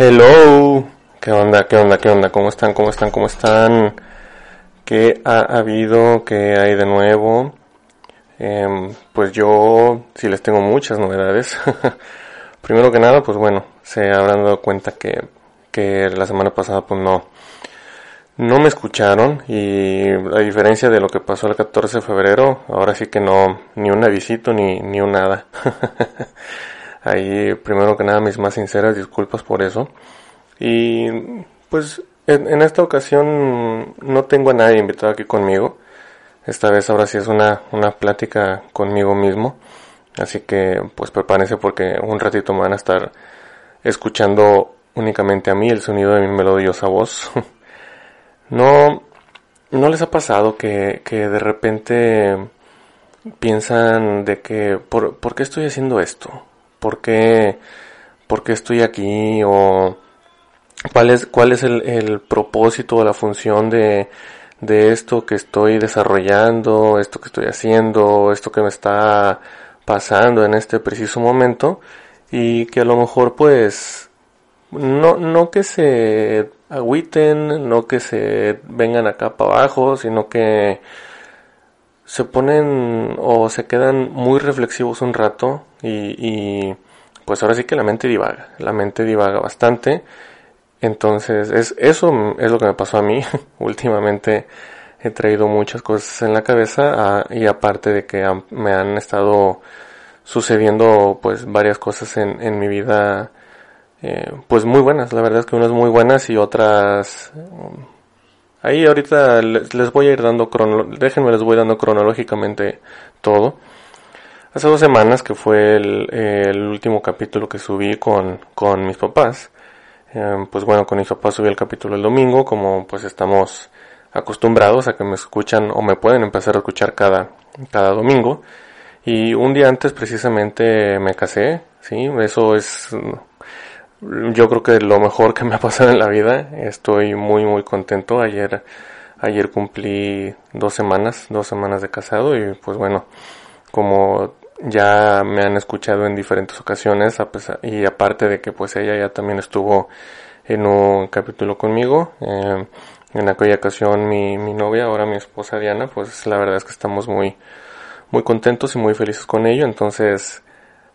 Hello, ¿qué onda? ¿Qué onda? ¿Qué onda? ¿Cómo están? ¿Cómo están? ¿Cómo están? ¿Qué ha habido? ¿Qué hay de nuevo? Em, pues yo sí les tengo muchas novedades. Primero que nada, pues bueno, se habrán dado cuenta que, que la semana pasada pues no, no me escucharon y a diferencia de lo que pasó el 14 de febrero, ahora sí que no, ni un avisito ni, ni un nada. Ahí, primero que nada, mis más sinceras disculpas por eso. Y pues en, esta ocasión no tengo a nadie invitado aquí conmigo. Esta vez ahora sí es una, una plática conmigo mismo. Así que pues prepárense porque un ratito me van a estar escuchando únicamente a mí el sonido de mi melodiosa voz. no, no les ha pasado que, que de repente piensan de que ¿por, ¿por qué estoy haciendo esto? ¿Por qué, por qué estoy aquí? ¿O cuál es, cuál es el, el propósito o la función de, de esto que estoy desarrollando, esto que estoy haciendo, esto que me está pasando en este preciso momento? Y que a lo mejor pues no, no que se agüiten, no que se vengan acá para abajo, sino que se ponen o se quedan muy reflexivos un rato y, y, pues ahora sí que la mente divaga, la mente divaga bastante. Entonces, es, eso es lo que me pasó a mí. Últimamente he traído muchas cosas en la cabeza ah, y aparte de que me han estado sucediendo pues varias cosas en, en mi vida eh, pues muy buenas. La verdad es que unas muy buenas y otras Ahí ahorita les voy a ir dando déjenme les voy dando cronológicamente todo. Hace dos semanas que fue el, último capítulo que subí con, con mis papás. Em, pues bueno, con mis papás subí el capítulo el domingo, como pues estamos acostumbrados a que me escuchan o me pueden empezar a escuchar cada, cada domingo. Y un día antes precisamente me casé, sí, eso es yo creo que lo mejor que me ha pasado en la vida. Estoy muy muy contento. Ayer ayer cumplí dos semanas, dos semanas de casado y pues bueno, como ya me han escuchado en diferentes ocasiones y aparte de que pues ella ya también estuvo en un capítulo conmigo. Eh, en aquella ocasión mi, mi novia, ahora mi esposa Diana, pues la verdad es que estamos muy muy contentos y muy felices con ello. Entonces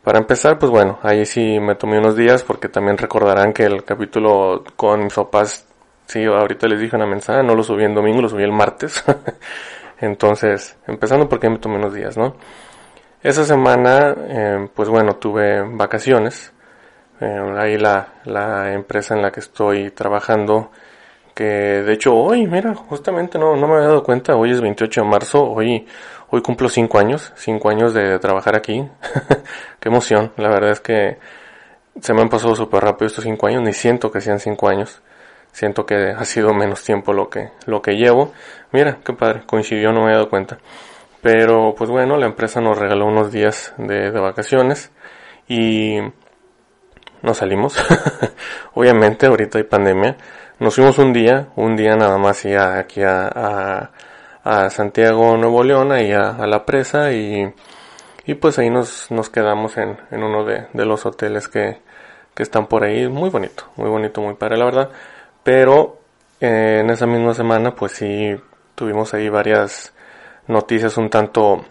para empezar, pues bueno, ahí sí me tomé unos días porque también recordarán que el capítulo con mis papás, sí, ahorita les dije una mensaje, no lo subí en domingo, lo subí el martes. Entonces, empezando porque me tomé unos días, ¿no? Esa semana, eh, pues bueno, tuve vacaciones. Eh, ahí la, la empresa en la que estoy trabajando, que de hecho hoy, mira, justamente no, no me había dado cuenta, hoy es 28 de marzo, hoy Hoy cumplo cinco años, cinco años de trabajar aquí. Qué emoción, la verdad es que se me han pasado súper rápido estos cinco años, ni siento que sean cinco años. Siento que ha sido menos tiempo lo que, lo que llevo. Mira, qué padre, coincidió, no me he dado cuenta. Pero pues bueno, la empresa nos regaló unos días de, vacaciones y nos salimos. Obviamente ahorita hay pandemia. Nos fuimos un día, un día nada más y aquí a Santiago, Nuevo León, ahí a, la presa y, y pues ahí nos, nos quedamos en, en uno de, de, los hoteles que, que están por ahí. Muy bonito, muy bonito, muy padre la verdad. Pero eh, en esa misma semana pues sí tuvimos ahí varias noticias un tanto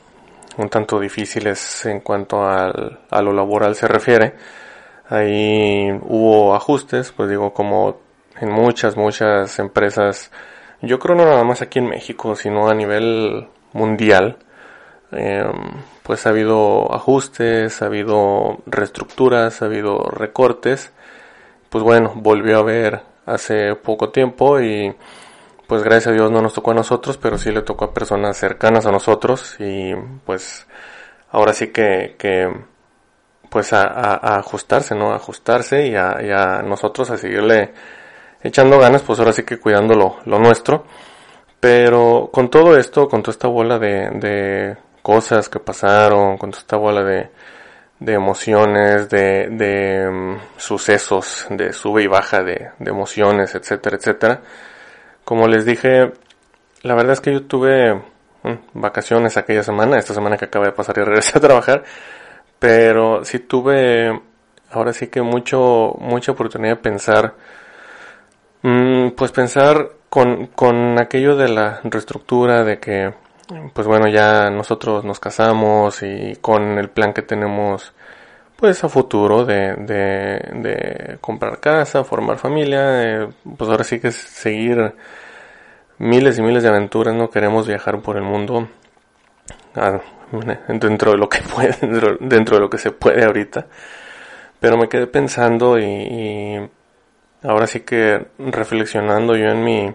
un tanto difíciles en cuanto al, a lo laboral se refiere. Ahí hubo ajustes, pues digo, como en muchas, muchas empresas yo creo no nada más aquí en México, sino a nivel mundial, em, pues ha habido ajustes, ha habido reestructuras, ha habido recortes. Pues bueno, volvió a haber hace poco tiempo y pues gracias a Dios no nos tocó a nosotros, pero sí le tocó a personas cercanas a nosotros y pues ahora sí que, que pues a, ajustarse, ¿no? Ajustarse y a nosotros a seguirle echando ganas, pues ahora sí que cuidando lo, nuestro. Pero con todo esto, con toda esta bola de, de cosas que pasaron, con toda esta bola de, de emociones, de, de mm, sucesos, de sube y baja de, de emociones, etcétera, etcétera. Como les dije, la verdad es que yo tuve mm, vacaciones aquella semana, esta semana que acaba de pasar y regresé a trabajar, pero sí tuve ahora sí que mucho, mucha oportunidad de pensar, pues pensar con, con aquello de la reestructura, de que, pues bueno, ya nosotros nos casamos y con el plan que tenemos, pues a futuro de, de, de comprar casa, formar familia, pues ahora sí que seguir miles y miles de aventuras, no queremos viajar por el mundo dentro de lo que puede, dentro, de lo que se puede ahorita. Pero me quedé pensando y, ahora sí que reflexionando yo en mi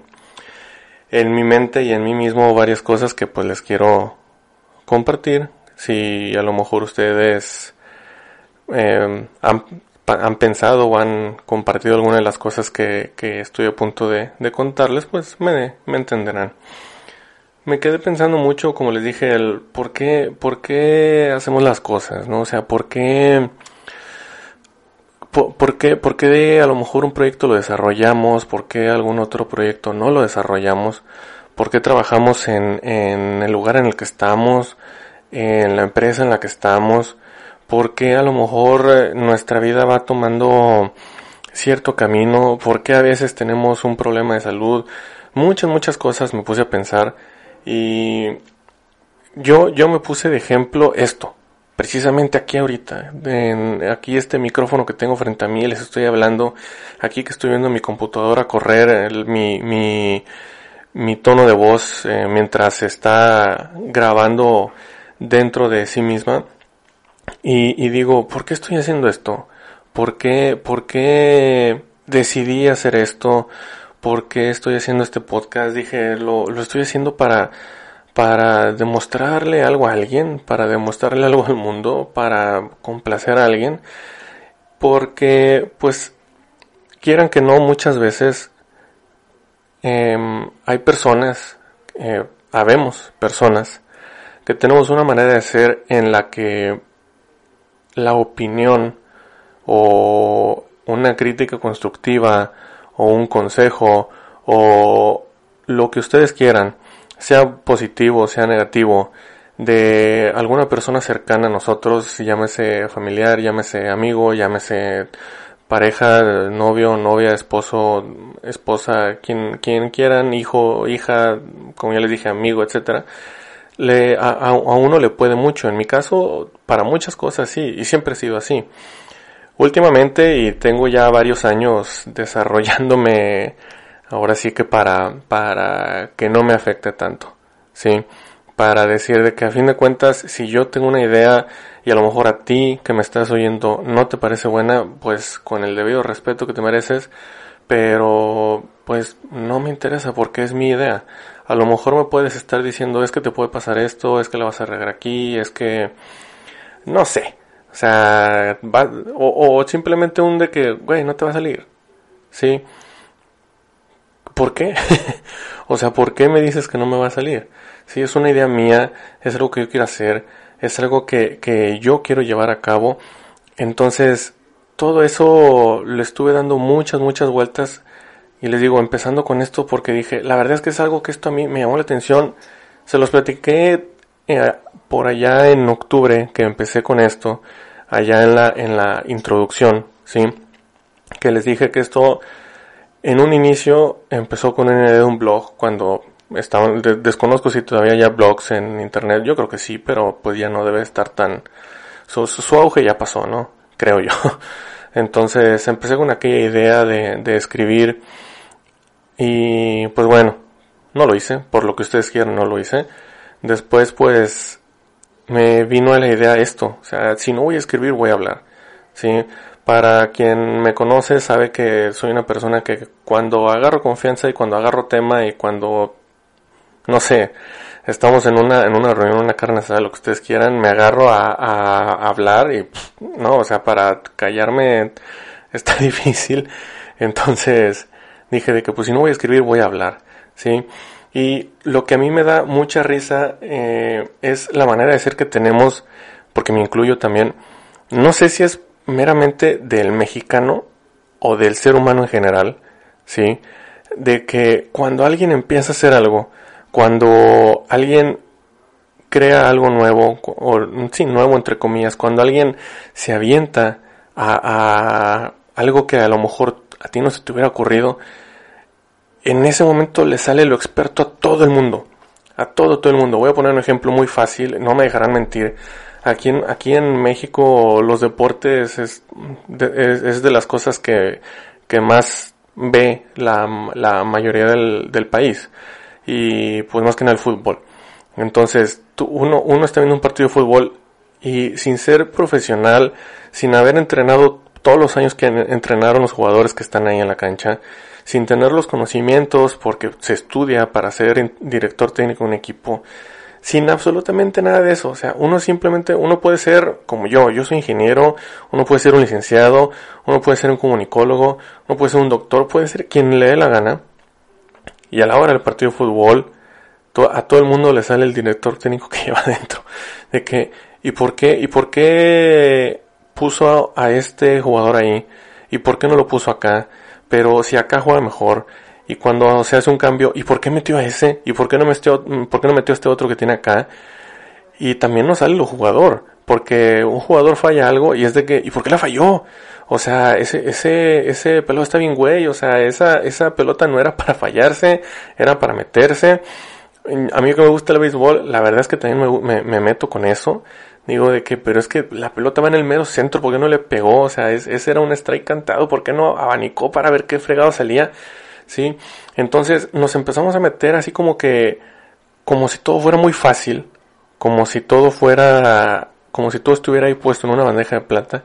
en mi mente y en mí mismo varias cosas que pues les quiero compartir. Si a lo mejor ustedes eh, han han pensado o han compartido alguna de las cosas que, estoy a punto de, contarles, pues me, me, entenderán. Me quedé pensando mucho, como les dije, el por qué, por qué hacemos las cosas, ¿no? O sea, por qué, por, qué, por qué a lo mejor un proyecto lo desarrollamos, por qué algún otro proyecto no lo desarrollamos, por qué trabajamos en, en el lugar en el que estamos, en la empresa en la que estamos, porque a lo mejor eh, nuestra vida va tomando cierto camino, porque a veces tenemos un problema de salud, muchas, muchas cosas me puse a pensar y yo, yo me puse de ejemplo esto, precisamente aquí ahorita, en, aquí este micrófono que tengo frente a mí, les estoy hablando, aquí que estoy viendo mi computadora correr, mi, mi, mi tono de voz eh, mientras está grabando dentro de sí misma, y, digo, ¿por qué estoy haciendo esto? ¿Por qué, ¿Por qué decidí hacer esto? ¿Por qué estoy haciendo este podcast? Dije, lo, lo estoy haciendo para, para demostrarle algo a alguien, para demostrarle algo al mundo, para complacer a alguien. Porque, pues, quieran que no, muchas veces em, hay personas, eh, habemos personas, que tenemos una manera de ser en la que la opinión o una crítica constructiva o un consejo o lo que ustedes quieran, sea positivo sea negativo, de alguna persona cercana a nosotros, llámese familiar, llámese amigo, llámese pareja, novio, novia, esposo, esposa, quien, quien quieran, hijo, hija, como ya les dije, amigo, etcétera, a, a, uno le puede mucho. En mi caso, para muchas cosas sí, y siempre he sido así. Últimamente, y tengo ya varios años desarrollándome, ahora sí que para, para que no me afecte tanto, ¿sí? Para decir de que a fin de cuentas, si yo tengo una idea y a lo mejor a ti que me estás oyendo no te parece buena, pues con el debido respeto que te mereces, pero pues no me interesa porque es mi idea a lo mejor me puedes estar diciendo es que te puede pasar esto, es que la vas a regar aquí, es que no sé. O sea, o, simplemente un de que, güey, no te va a salir. ¿Sí? ¿Por qué? o sea, ¿por qué me dices que no me va a salir? Si es una idea mía, es algo que yo quiero hacer, es algo que, que yo quiero llevar a cabo. Entonces, todo eso le estuve dando muchas, muchas vueltas y les digo, empezando con esto porque dije, la verdad es que es algo que esto a mí me llamó la atención. Se los platiqué eh, por allá en octubre que empecé con esto, allá en la, en la introducción, ¿sí? Que les dije que esto en un inicio empezó con una idea de un blog cuando estaban, desconozco si todavía hay blogs en internet, yo creo que sí, pero pues ya no debe estar tan, su, su auge ya pasó, ¿no? Creo yo. Entonces empecé con aquella idea de, de escribir y pues bueno, no lo hice, por lo que ustedes quieran no lo hice. Después pues me vino a la idea esto, o sea, si no voy a escribir voy a hablar. ¿sí? Para quien me conoce sabe que soy una persona que cuando agarro confianza y cuando agarro tema y cuando, no sé, estamos en una, en una reunión, una carne asada, lo que ustedes quieran, me agarro a, hablar y, no, o sea, para callarme está difícil. Entonces, dije de que pues si no voy a escribir voy a hablar, ¿sí? Y lo que a mí me da mucha risa eh, es la manera de ser que tenemos, porque me incluyo también, no sé si es meramente del mexicano o del ser humano en general, ¿sí? De que cuando alguien empieza a hacer algo, cuando alguien crea algo nuevo, o sí, nuevo entre comillas, cuando alguien se avienta a, a algo que a lo mejor a ti no se te hubiera ocurrido, en ese momento le sale lo experto a todo el mundo. A todo, todo el mundo. Voy a poner un ejemplo muy fácil, no me dejarán mentir. Aquí en, aquí en México los deportes es es, de las cosas que, que más ve la, la mayoría del, del, país. Y pues más que nada el fútbol. Entonces, tú, uno, uno está viendo un partido de fútbol y sin ser profesional, sin haber entrenado todos los años que entrenaron los jugadores que están ahí en la cancha, sin tener los conocimientos porque se estudia para ser director técnico de un equipo, sin absolutamente nada de eso. O sea, uno simplemente, uno puede ser como yo, yo soy ingeniero, uno puede ser un licenciado, uno puede ser un comunicólogo, uno puede ser un doctor, puede ser quien le dé la gana. Y a la hora del partido de fútbol, a todo el mundo le sale el director técnico que lleva adentro. De que, ¿y por qué? ¿Y por qué puso a este jugador ahí? ¿Y por qué no lo puso acá? pero si acá juega mejor y cuando se hace un cambio, ¿y por qué metió a ese? ¿Y por qué no metió, por qué no metió a este otro que tiene acá? Y también no sale el jugador, porque un jugador falla algo y es de que, ¿y por qué la falló? O sea, ese, ese, ese pelota está bien güey, o sea, esa, esa pelota no era para fallarse, era para meterse. A mí que me gusta el béisbol, la verdad es que también me, me, me meto con eso. Digo de que, pero es que la pelota va en el mero centro, ¿por qué no le pegó? O sea, ese era un strike cantado, ¿por qué no abanicó para ver qué fregado salía? ¿Sí? Entonces nos empezamos a meter así como que, como si todo fuera muy fácil, como si todo fuera, como si todo estuviera ahí puesto en una bandeja de plata,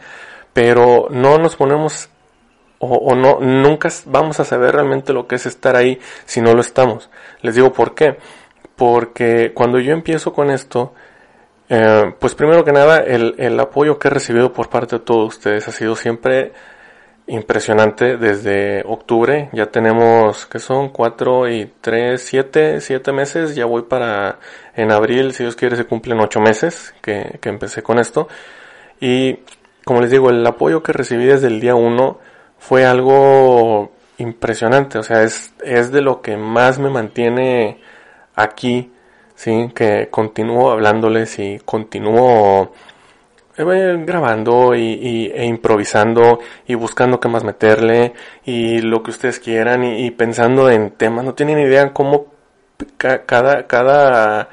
pero no nos ponemos o, o, no, nunca vamos a saber realmente lo que es estar ahí si no lo estamos. Les digo por qué. Porque cuando yo empiezo con esto, eh, pues primero que nada, el, el, apoyo que he recibido por parte de todos ustedes ha sido siempre impresionante desde octubre. Ya tenemos, que son? Cuatro y tres, siete, siete meses. Ya voy para, en abril, si Dios quiere, se cumplen ocho meses que, que empecé con esto. Y como les digo, el apoyo que recibí desde el día uno fue algo impresionante. O sea, es, es de lo que más me mantiene aquí ¿sí? Que continúo hablándoles y continúo grabando y, e improvisando y buscando qué más meterle y lo que ustedes quieran y, pensando en temas. No tienen idea cómo cada, cada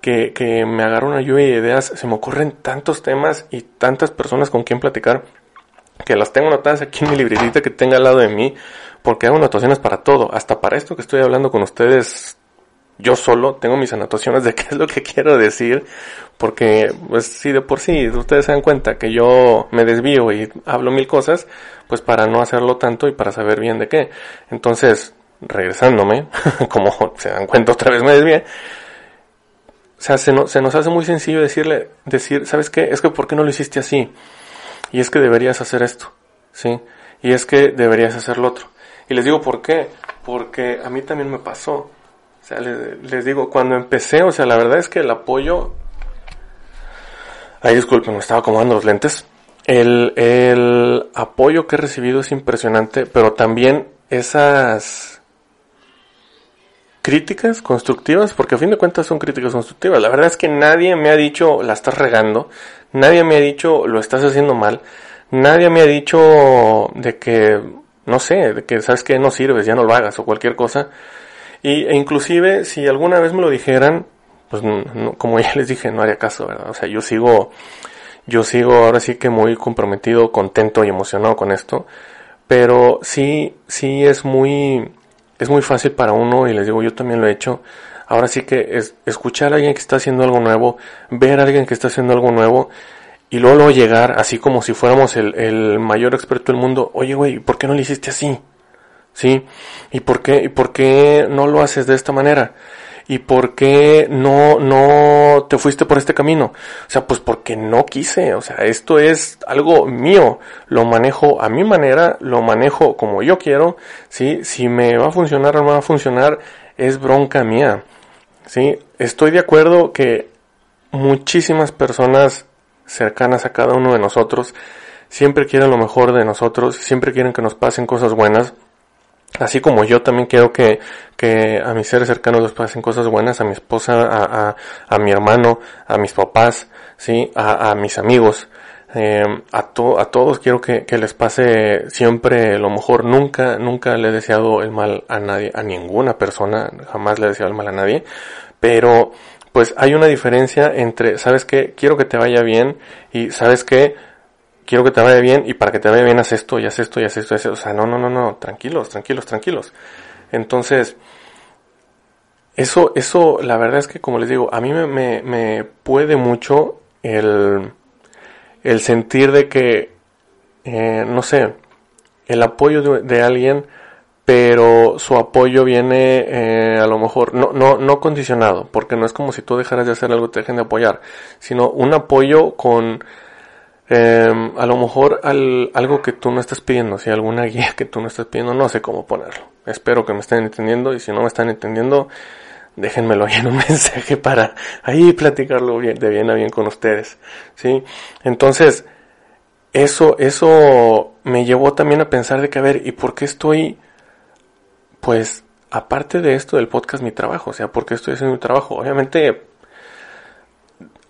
que, que me agarro una lluvia de ideas se me ocurren tantos temas y tantas personas con quien platicar que las tengo notadas aquí en mi libretita que tenga al lado de mí porque hago anotaciones para todo, hasta para esto que estoy hablando con ustedes yo solo tengo mis anotaciones de qué es lo que quiero decir, porque pues si de por sí ustedes se dan cuenta que yo me desvío y hablo mil cosas, pues para no hacerlo tanto y para saber bien de qué. Entonces, regresándome, como se dan cuenta otra vez me desvíe, o sea, se, se nos hace muy sencillo decirle, decir, ¿sabes qué? Es que ¿por qué no lo hiciste así? Y es que deberías hacer esto, ¿sí? Y es que deberías hacer lo otro. Y les digo por qué, porque a mí también me pasó sea, les, digo, cuando empecé, o sea, la verdad es que el apoyo... Ay, disculpen, me estaba acomodando los lentes. El, el apoyo que he recibido es impresionante, pero también esas críticas constructivas, porque a fin de cuentas son críticas constructivas. La verdad es que nadie me ha dicho la estás regando, nadie me ha dicho lo estás haciendo mal, nadie me ha dicho de que, no sé, de que sabes que no sirves, ya no lo hagas o cualquier cosa. Y, e inclusive, si alguna vez me lo dijeran, pues como ya les dije, no haría caso, ¿verdad? O sea, yo sigo, yo sigo ahora sí que muy comprometido, contento y emocionado con esto. Pero sí, sí es muy, es muy fácil para uno y les digo, yo también lo he hecho. Ahora sí que es escuchar a alguien que está haciendo algo nuevo, ver a alguien que está haciendo algo nuevo y luego, luego llegar así como si fuéramos el, el mayor experto del mundo. Oye, güey, ¿por qué no lo hiciste así? ¿Sí? ¿Y por qué, y por qué no lo haces de esta manera? ¿Y por qué no, no te fuiste por este camino? O sea, pues porque no quise. O sea, esto es algo mío. Lo manejo a mi manera, lo manejo como yo quiero, ¿sí? Si me va a funcionar o no va a funcionar, es bronca mía, ¿sí? Estoy de acuerdo que muchísimas personas cercanas a cada uno de nosotros siempre quieren lo mejor de nosotros, siempre quieren que nos pasen cosas buenas, Así como yo también quiero que, que a mis seres cercanos les pasen cosas buenas, a mi esposa, a, a, a mi hermano, a mis papás, sí, a, a mis amigos. Eh, a, a todos quiero que, que, les pase siempre lo mejor. Nunca, nunca le he deseado el mal a nadie, a ninguna persona. Jamás le he deseado el mal a nadie. Pero, pues hay una diferencia entre, ¿sabes qué? Quiero que te vaya bien y, ¿sabes qué? Quiero que te vaya bien y para que te vaya bien haz esto y haz esto y haz esto. Y haz esto. O sea, no, no, no, no. Tranquilos, tranquilos, tranquilos. Entonces, eso, eso, la verdad es que como les digo, a mí me, me, puede mucho el, el sentir de que, eh, no sé, el apoyo de, alguien, pero su apoyo viene eh, a lo mejor no, no, no condicionado, porque no es como si tú dejaras de hacer algo te dejen de apoyar, sino un apoyo con eh, a lo mejor al, algo que tú no estás pidiendo, si alguna guía que tú no estás pidiendo, no sé cómo ponerlo. Espero que me estén entendiendo y si no me están entendiendo, déjenmelo ahí en un mensaje para ahí platicarlo bien, de bien a bien con ustedes, ¿sí? Entonces, eso, eso me llevó también a pensar de que, a ver, ¿y por qué estoy, pues, aparte de esto del podcast, mi trabajo? O sea, ¿por qué estoy haciendo mi trabajo? Obviamente,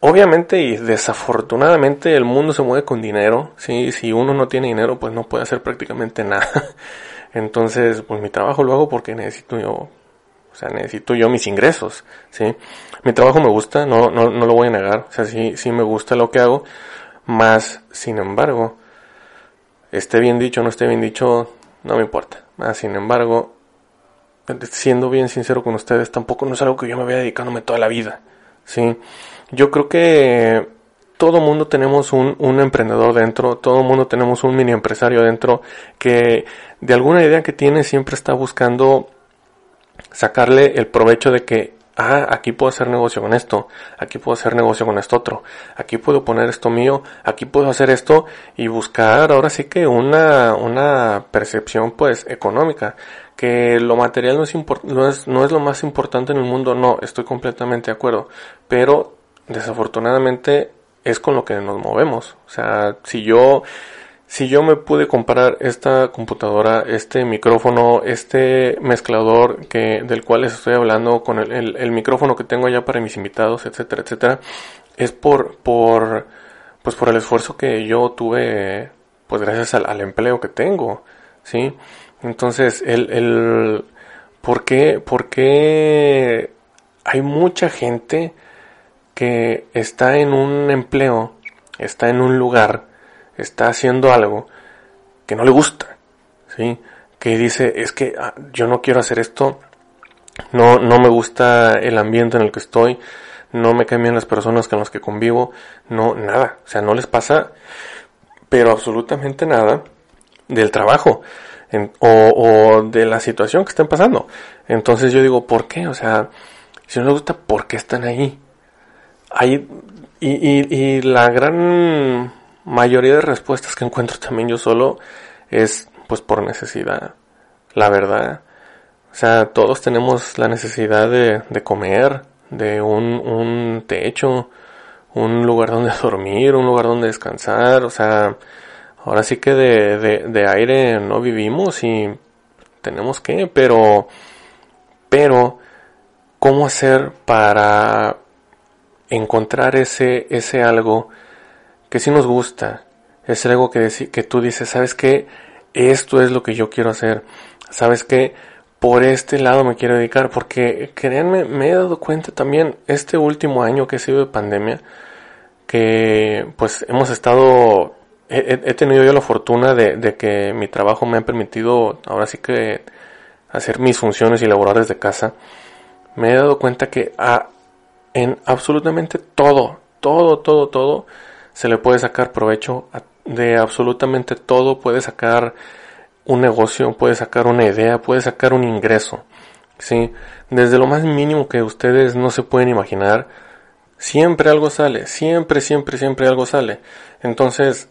obviamente y desafortunadamente el mundo se mueve con dinero, ¿sí? Si uno no tiene dinero, pues no puede hacer prácticamente nada. Entonces, pues mi trabajo lo hago porque necesito yo o sea, necesito yo mis ingresos, ¿sí? Mi trabajo me gusta, no, no, no lo voy a negar. O sea, sí, sí me gusta lo que hago. Más, sin embargo, esté bien dicho o no esté bien dicho, no me importa. Más, sin embargo, siendo bien sincero con ustedes, tampoco no es algo que yo me vaya dedicándome toda la vida, ¿sí? Yo creo que todo mundo tenemos un, un emprendedor dentro, todo mundo tenemos un mini empresario dentro que de alguna idea que tiene siempre está buscando sacarle el provecho de que, ah, aquí puedo hacer negocio con esto, aquí puedo hacer negocio con esto otro, aquí puedo poner esto mío, aquí puedo hacer esto y buscar ahora sí que una, una percepción pues económica, que lo material no es, no es, no es lo más importante en el mundo, no, estoy completamente de acuerdo, pero desafortunadamente es con lo que nos movemos, o sea, si yo si yo me pude comprar esta computadora, este micrófono, este mezclador que, del cual les estoy hablando, con el, micrófono que tengo ya para mis invitados, etcétera, etcétera, es por, por, pues por el esfuerzo que yo tuve, pues gracias al, empleo que tengo, ¿sí? Entonces, el, el, ¿por por qué hay mucha gente que está en un empleo, está en un lugar, está haciendo algo que no le gusta, ¿sí? Que dice, es que ah, yo no quiero hacer esto, no, no me gusta el ambiente en el que estoy, no me cambian las personas con las que convivo, no, nada, o sea, no les pasa, pero absolutamente nada del trabajo o, o, de la situación que están pasando. Entonces yo digo, ¿por qué? O sea, si no les gusta, ¿por qué están ahí? Ahí, y, y, y la gran mayoría de respuestas que encuentro también yo solo es pues por necesidad. La verdad. O sea, todos tenemos la necesidad de, de comer, de un, un techo, un lugar donde dormir, un lugar donde descansar. O sea, ahora sí que de, de, de aire no vivimos y tenemos que, pero, pero, ¿cómo hacer para encontrar ese, ese algo que sí nos gusta, es algo que, que tú dices, ¿sabes qué? Esto es lo que yo quiero hacer, ¿sabes qué? Por este lado me quiero dedicar, porque créanme, me he dado cuenta también este último año que ha sido de pandemia, que pues hemos estado, he, tenido yo la fortuna de, de, que mi trabajo me ha permitido ahora sí que hacer mis funciones y laborar desde casa. Me he dado cuenta que a, en absolutamente todo, todo, todo, todo, se le puede sacar provecho de absolutamente todo, puede sacar un negocio, puede sacar una idea, puede sacar un ingreso, ¿sí? Desde lo más mínimo que ustedes no se pueden imaginar, siempre algo sale, siempre, siempre, siempre algo sale. Entonces,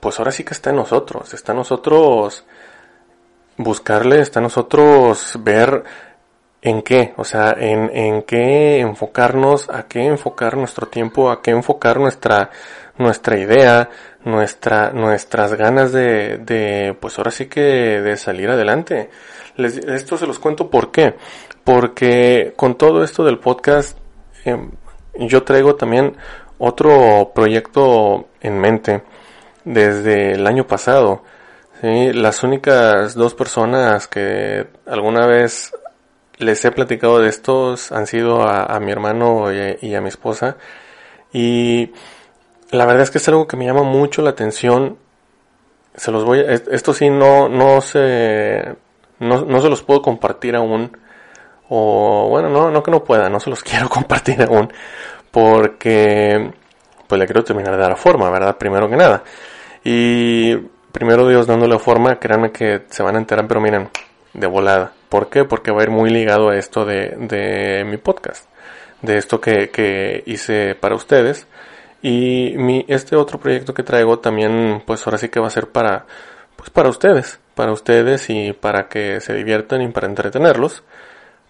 pues ahora sí que está en nosotros, está en nosotros buscarle, está en nosotros ver en qué, o sea, en, en qué enfocarnos, a qué enfocar nuestro tiempo, a qué enfocar nuestra, nuestra idea, nuestra, nuestras ganas de, de, pues ahora sí que de salir adelante. Les, esto se los cuento por qué. Porque con todo esto del podcast, eh, yo traigo también otro proyecto en mente desde el año pasado. ¿sí? Las únicas dos personas que alguna vez les he platicado de estos han sido a, mi hermano y, a mi esposa. Y la verdad es que es algo que me llama mucho la atención. Se los voy a, esto sí no, no se, no, no se los puedo compartir aún. O bueno, no, no que no pueda, no se los quiero compartir aún. Porque pues le quiero terminar de dar forma, ¿verdad? Primero que nada. Y primero Dios dándole forma, créanme que se van a enterar, pero miren, de volada. ¿Por qué? Porque va a ir muy ligado a esto de, de mi podcast, de esto que, que hice para ustedes. Y mi, este otro proyecto que traigo también, pues ahora sí que va a ser para, pues para ustedes, para ustedes y para que se diviertan y para entretenerlos,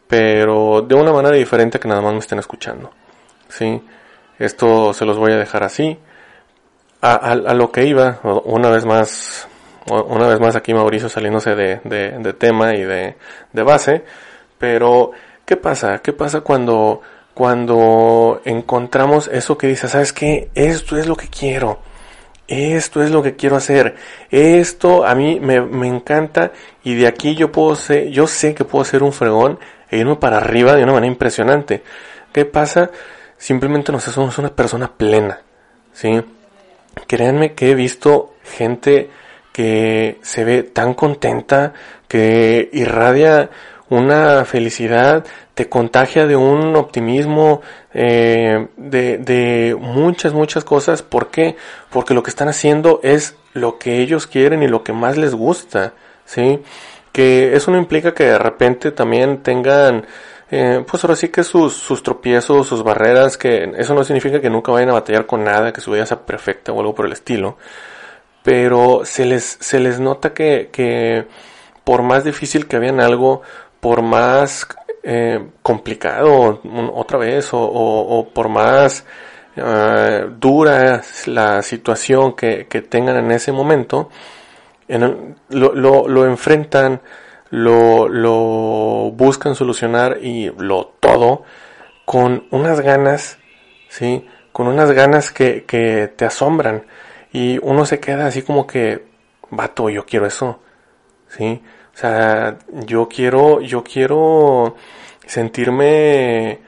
pero de una manera diferente que nada más me estén escuchando. ¿sí? Esto se los voy a dejar así. A, lo que iba, una vez más, una vez más aquí Mauricio saliéndose de, de, de tema y de, de, base, pero ¿qué pasa? ¿Qué pasa cuando, cuando encontramos eso que dice, sabes qué? Esto es lo que quiero, esto es lo que quiero hacer, esto a mí me, encanta y de aquí yo puedo ser, yo sé que puedo ser un fregón e irme para arriba de una manera impresionante. ¿Qué pasa? Simplemente nos hacemos una persona plena, ¿sí? Créanme que he visto gente que se ve tan contenta, que irradia una felicidad, te contagia de un optimismo, eh, de, de muchas, muchas cosas. ¿Por qué? Porque lo que están haciendo es lo que ellos quieren y lo que más les gusta, ¿sí? Que eso no implica que de repente también tengan eh, pues ahora sí que sus, sus tropiezos, sus barreras, que eso no significa que nunca vayan a batallar con nada, que su vida sea perfecta o algo por el estilo. Pero se les, se les nota que, que por más difícil que habían algo, por más eh, complicado otra vez, o, por más uh, dura la situación que, tengan en ese momento, en lo, lo, lo enfrentan lo, lo buscan solucionar y lo todo con unas ganas, ¿sí? Con unas ganas que, que te asombran y uno se queda así como que, vato, yo quiero eso, ¿sí? O sea, yo quiero, yo quiero sentirme,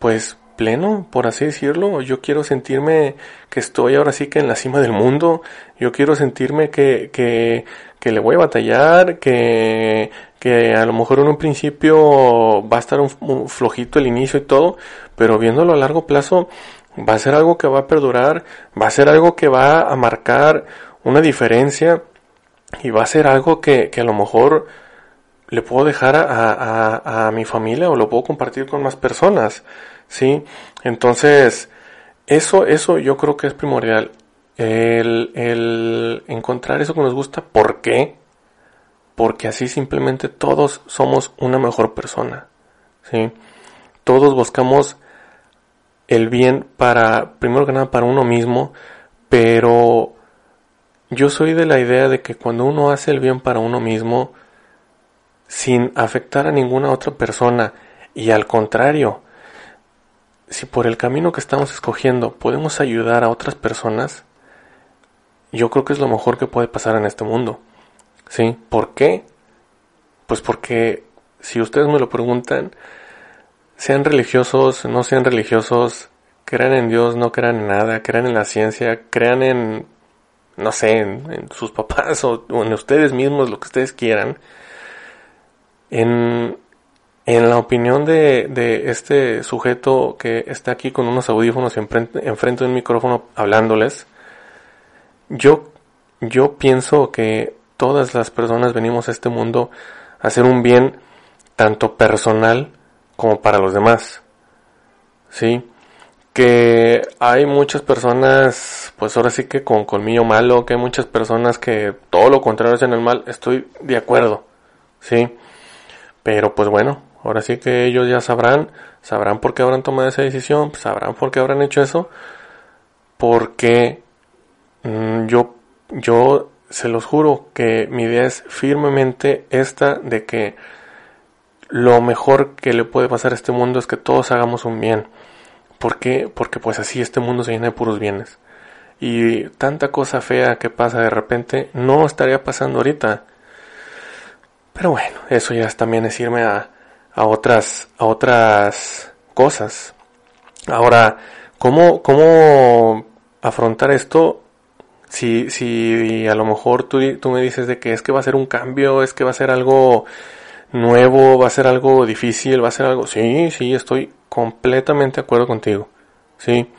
pues, pleno, por así decirlo. Yo quiero sentirme que estoy ahora sí que en la cima del mundo. Yo quiero sentirme que, que, que le voy a batallar, que, que a lo mejor en un principio va a estar un, flojito el inicio y todo, pero viéndolo a largo plazo va a ser algo que va a perdurar, va a ser algo que va a marcar una diferencia y va a ser algo que, que a lo mejor le puedo dejar a, a, a, mi familia o lo puedo compartir con más personas. ¿sí? Entonces, eso, eso yo creo que es primordial. El, el encontrar eso que nos gusta. ¿Por qué? Porque así simplemente todos somos una mejor persona. ¿sí? Todos buscamos el bien para, primero que nada, para uno mismo, pero yo soy de la idea de que cuando uno hace el bien para uno mismo, sin afectar a ninguna otra persona, y al contrario, si por el camino que estamos escogiendo podemos ayudar a otras personas, yo creo que es lo mejor que puede pasar en este mundo. ¿Sí? ¿Por qué? Pues porque si ustedes me lo preguntan, sean religiosos, no sean religiosos, crean en Dios, no crean en nada, crean en la ciencia, crean en, no sé, en, sus papás o, en ustedes mismos, lo que ustedes quieran. En, en la opinión de, de, este sujeto que está aquí con unos audífonos enfrente, enfrente de un micrófono hablándoles, yo, yo pienso que todas las personas venimos a este mundo a hacer un bien tanto personal como para los demás. ¿Sí? Que hay muchas personas, pues ahora sí que con colmillo malo, que hay muchas personas que todo lo contrario hacen el mal, estoy de acuerdo. ¿Sí? Pero pues bueno, Ahora sí que ellos ya sabrán, sabrán por qué habrán tomado esa decisión, sabrán por qué habrán hecho eso, porque mm, yo, yo se los juro que mi idea es firmemente esta de que lo mejor que le puede pasar a este mundo es que todos hagamos un bien. ¿Por qué? Porque pues así este mundo se llena de puros bienes. Y tanta cosa fea que pasa de repente no estaría pasando ahorita. Pero bueno, eso ya también es irme a, a otras, a otras cosas. Ahora, ¿cómo, cómo afrontar esto? Si, si a lo mejor tú, tú me dices de que es que va a ser un cambio, es que va a ser algo nuevo, va a ser algo difícil, va a ser algo... Sí, sí, estoy completamente de acuerdo contigo. Sí.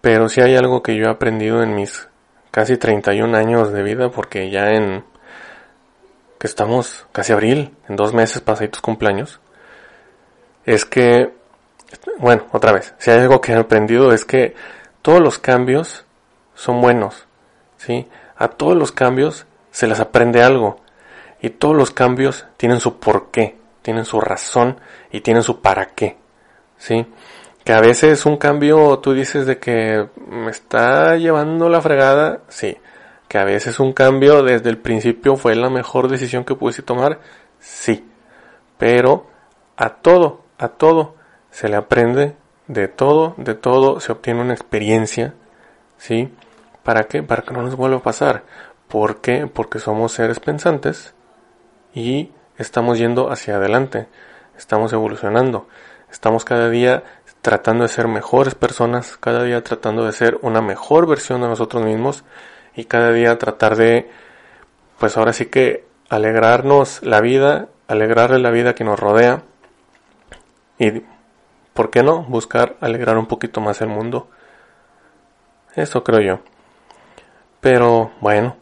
Pero si hay algo que yo he aprendido en mis casi 31 años de vida, porque ya en que estamos casi abril, en dos meses pasaditos cumpleaños, es que, bueno, otra vez, si hay algo que he aprendido es que todos los cambios son buenos, ¿sí? A todos los cambios se les aprende algo y todos los cambios tienen su porqué, tienen su razón y tienen su para qué, ¿sí? Que a veces un cambio tú dices de que me está llevando la fregada, sí. Que a veces un cambio desde el principio fue la mejor decisión que pudiste tomar, sí. Pero a todo, a todo se le aprende, de todo, de todo se obtiene una experiencia, ¿sí? ¿Para qué? Para que no nos vuelva a pasar. ¿Por qué? Porque somos seres pensantes y estamos yendo hacia adelante, estamos evolucionando, estamos cada día tratando de ser mejores personas, cada día tratando de ser una mejor versión de nosotros mismos y cada día tratar de, pues ahora sí que alegrarnos la vida, alegrarle la vida que nos rodea y, ¿por qué no?, buscar alegrar un poquito más el mundo. Eso creo yo. Pero bueno,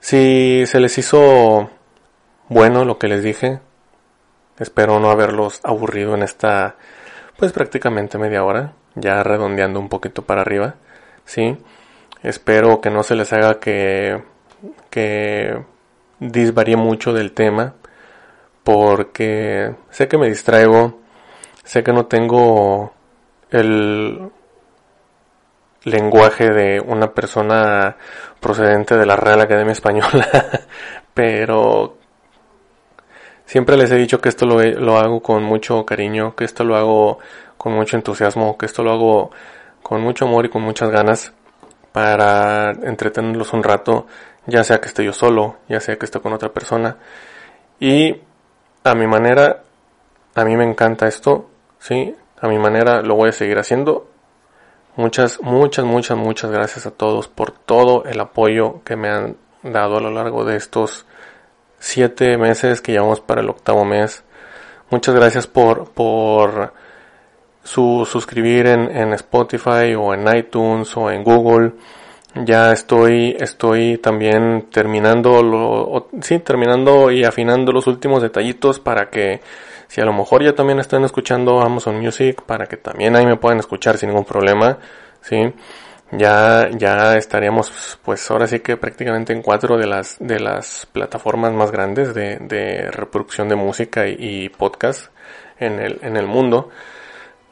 si se les hizo bueno lo que les dije, espero no haberlos aburrido en esta pues prácticamente media hora, ya redondeando un poquito para arriba, ¿sí? Espero que no se les haga que, que disvaríe mucho del tema, porque sé que me distraigo, sé que no tengo el lenguaje de una persona procedente de la Real Academia Española, pero Siempre les he dicho que esto lo, lo hago con mucho cariño, que esto lo hago con mucho entusiasmo, que esto lo hago con mucho amor y con muchas ganas para entretenerlos un rato, ya sea que esté yo solo, ya sea que esté con otra persona. Y a mi manera, a mí me encanta esto, ¿sí? A mi manera lo voy a seguir haciendo. Muchas, muchas, muchas, muchas gracias a todos por todo el apoyo que me han dado a lo largo de estos siete meses que llevamos para el octavo mes. Muchas gracias por, por su suscribir en, en Spotify o en iTunes o en Google. Ya estoy, estoy también terminando lo, sí, terminando y afinando los últimos detallitos para que si a lo mejor ya también están escuchando Amazon Music, para que también ahí me puedan escuchar sin ningún problema, sí ya, ya estaríamos, pues ahora sí que prácticamente en cuatro de las, de las plataformas más grandes de, de reproducción de música y, podcast en el, en el mundo.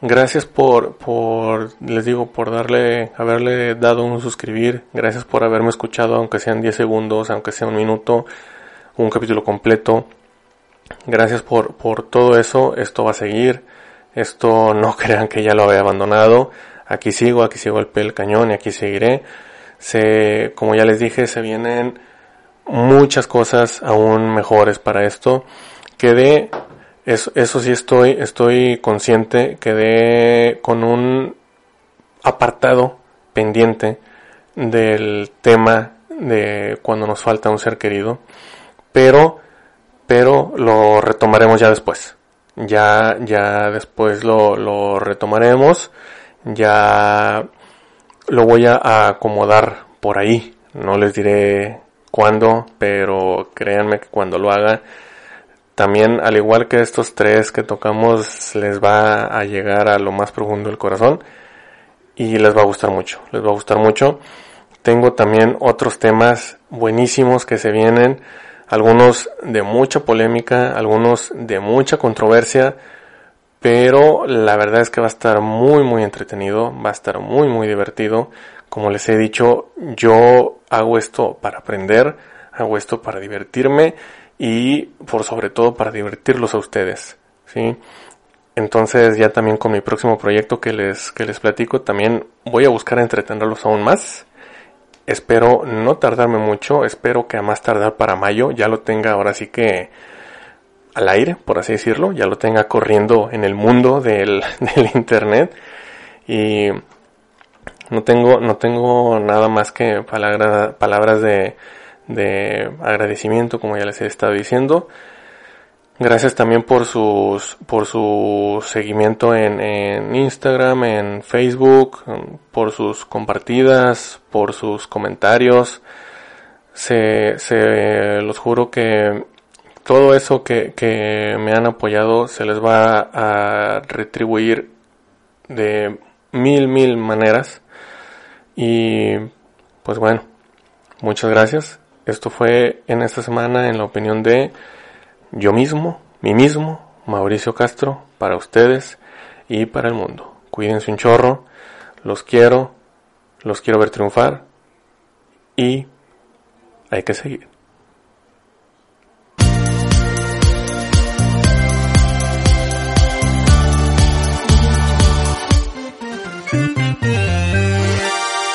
Gracias por, por, les digo, por darle, haberle dado un suscribir. Gracias por haberme escuchado, aunque sean 10 segundos, aunque sea un minuto, un capítulo completo. Gracias por, por todo eso. Esto va a seguir. Esto no crean que ya lo había abandonado aquí sigo, aquí sigo el pie del cañón y aquí seguiré. Se, como ya les dije, se vienen muchas cosas aún mejores para esto. Quedé, eso, eso sí estoy, estoy consciente, quedé con un apartado pendiente del tema de cuando nos falta un ser querido, pero, pero lo retomaremos ya después. Ya, ya después lo, lo retomaremos ya lo voy a acomodar por ahí. No les diré cuándo, pero créanme que cuando lo haga, también al igual que estos tres que tocamos, les va a llegar a lo más profundo del corazón y les va a gustar mucho. Les va a gustar mucho. Tengo también otros temas buenísimos que se vienen, algunos de mucha polémica, algunos de mucha controversia pero la verdad es que va a estar muy muy entretenido, va a estar muy muy divertido. Como les he dicho, yo hago esto para aprender, hago esto para divertirme y por sobre todo para divertirlos a ustedes, ¿sí? entonces ya también con mi próximo proyecto que les, que les platico, también voy a buscar entretenerlos aún más. Espero no tardarme mucho, espero que a más tardar para mayo ya lo tenga ahora sí que al aire, por así decirlo, ya lo tenga corriendo en el mundo del, internet. Y no tengo, no tengo nada más que palabras de, de agradecimiento, como ya les he estado diciendo. Gracias también por sus, por su seguimiento en, Instagram, en Facebook, por sus compartidas, por sus comentarios. Se los juro que todo eso que, que me han apoyado se les va a retribuir de mil, mil maneras. Y pues bueno, muchas gracias. Esto fue en esta semana en la opinión de yo mismo, mí mismo, Mauricio Castro, para ustedes y para el mundo. Cuídense un chorro, los quiero, los quiero ver triunfar y hay que seguir.